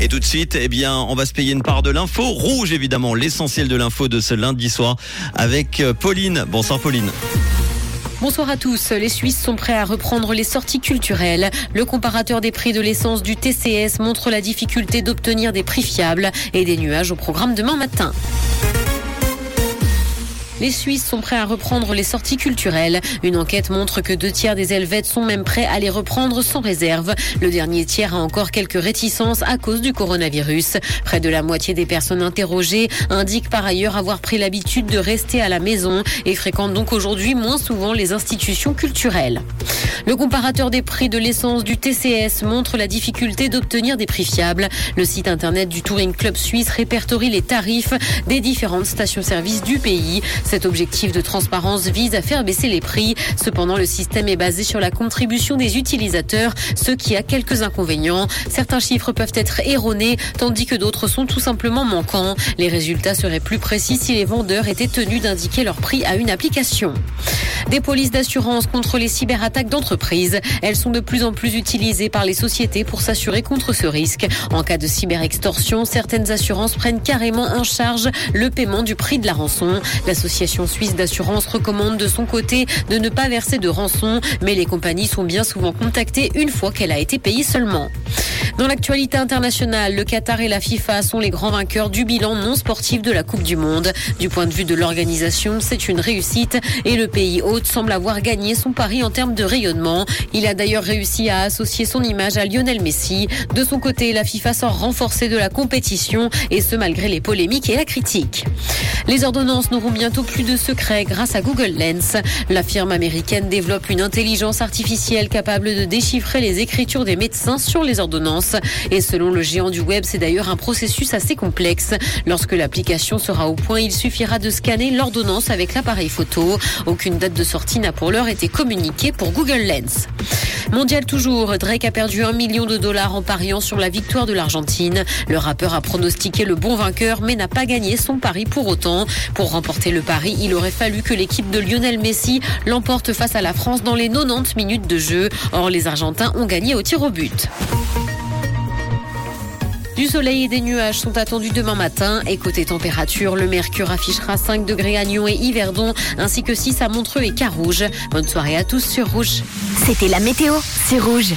Et tout de suite, eh bien, on va se payer une part de l'info rouge, évidemment, l'essentiel de l'info de ce lundi soir avec euh, Pauline. Bonsoir Pauline. Bonsoir à tous. Les Suisses sont prêts à reprendre les sorties culturelles. Le comparateur des prix de l'essence du TCS montre la difficulté d'obtenir des prix fiables et des nuages au programme demain matin. Les Suisses sont prêts à reprendre les sorties culturelles. Une enquête montre que deux tiers des Helvètes sont même prêts à les reprendre sans réserve. Le dernier tiers a encore quelques réticences à cause du coronavirus. Près de la moitié des personnes interrogées indiquent par ailleurs avoir pris l'habitude de rester à la maison et fréquentent donc aujourd'hui moins souvent les institutions culturelles. Le comparateur des prix de l'essence du TCS montre la difficulté d'obtenir des prix fiables. Le site internet du Touring Club Suisse répertorie les tarifs des différentes stations-service du pays. Cet objectif de transparence vise à faire baisser les prix. Cependant, le système est basé sur la contribution des utilisateurs, ce qui a quelques inconvénients. Certains chiffres peuvent être erronés, tandis que d'autres sont tout simplement manquants. Les résultats seraient plus précis si les vendeurs étaient tenus d'indiquer leur prix à une application. Des polices d'assurance contre les cyberattaques d'entreprise. Elles sont de plus en plus utilisées par les sociétés pour s'assurer contre ce risque. En cas de cyberextorsion, certaines assurances prennent carrément en charge le paiement du prix de la rançon. L'association suisse d'assurance recommande de son côté de ne pas verser de rançon, mais les compagnies sont bien souvent contactées une fois qu'elle a été payée seulement. Dans l'actualité internationale, le Qatar et la FIFA sont les grands vainqueurs du bilan non sportif de la Coupe du Monde. Du point de vue de l'organisation, c'est une réussite et le pays hôte semble avoir gagné son pari en termes de rayonnement. Il a d'ailleurs réussi à associer son image à Lionel Messi. De son côté, la FIFA sort renforcée de la compétition et ce malgré les polémiques et la critique. Les ordonnances n'auront bientôt plus de secrets grâce à Google Lens. La firme américaine développe une intelligence artificielle capable de déchiffrer les écritures des médecins sur les ordonnances. Et selon le géant du web, c'est d'ailleurs un processus assez complexe. Lorsque l'application sera au point, il suffira de scanner l'ordonnance avec l'appareil photo. Aucune date de sortie n'a pour l'heure été communiquée pour Google Lens. Mondial toujours, Drake a perdu un million de dollars en pariant sur la victoire de l'Argentine. Le rappeur a pronostiqué le bon vainqueur mais n'a pas gagné son pari pour autant. Pour remporter le pari, il aurait fallu que l'équipe de Lionel Messi l'emporte face à la France dans les 90 minutes de jeu. Or, les Argentins ont gagné au tir au but. Du soleil et des nuages sont attendus demain matin. Et côté température, le mercure affichera 5 degrés à Nyon et Yverdon, ainsi que 6 à Montreux et Carouge. Bonne soirée à tous sur Rouge. C'était la météo, c'est Rouge.